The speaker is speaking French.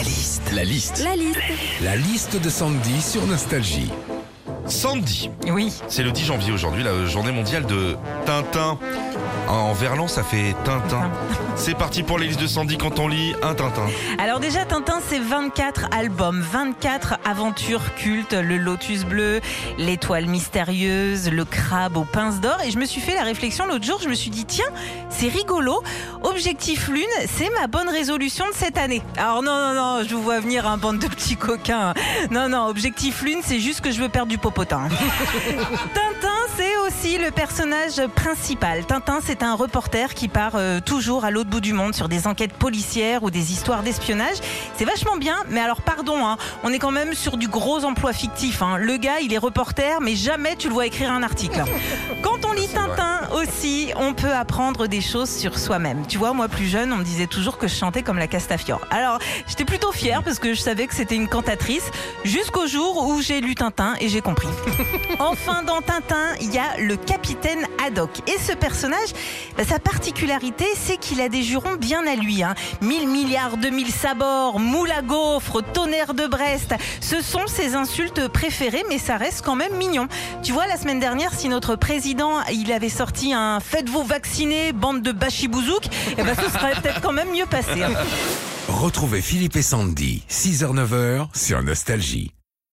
La liste. La liste. La liste. La liste de Sandy sur Nostalgie. Sandy, Oui. c'est le 10 janvier aujourd'hui, la journée mondiale de Tintin. En verlan, ça fait Tintin. C'est parti pour les listes de Sandy quand on lit un Tintin. Alors déjà, Tintin, c'est 24 albums, 24 aventures cultes, le lotus bleu, l'étoile mystérieuse, le crabe aux pinces d'or. Et je me suis fait la réflexion l'autre jour, je me suis dit, tiens, c'est rigolo. Objectif Lune, c'est ma bonne résolution de cette année. Alors non, non, non, je vous vois venir un bande de petits coquins. Non, non, Objectif Lune, c'est juste que je veux perdre du popotin. Tintin, c'est aussi le personnage principal. Tintin, c'est un reporter qui part euh, toujours à l'autre bout du monde sur des enquêtes policières ou des histoires d'espionnage. C'est vachement bien, mais alors pardon, hein, on est quand même sur du gros emploi fictif. hein. Le gars, il est reporter, mais jamais tu le vois écrire un article. Quand on aussi, on peut apprendre des choses sur soi-même. Tu vois, moi plus jeune, on me disait toujours que je chantais comme la Castafiore. Alors, j'étais plutôt fière parce que je savais que c'était une cantatrice jusqu'au jour où j'ai lu Tintin et j'ai compris. Enfin, dans Tintin, il y a le capitaine Haddock. Et ce personnage, bah, sa particularité, c'est qu'il a des jurons bien à lui. Hein. 1000 milliards de mille sabords, moule à gaufres, tonnerre de Brest. Ce sont ses insultes préférées, mais ça reste quand même mignon. Tu vois, la semaine dernière, si notre président, il avait sorti un Faites-vous vacciner, bande de bachibouzouk, eh ben, ce serait peut-être quand même mieux passé. hein. Retrouvez Philippe et Sandy, 6h-9h sur Nostalgie.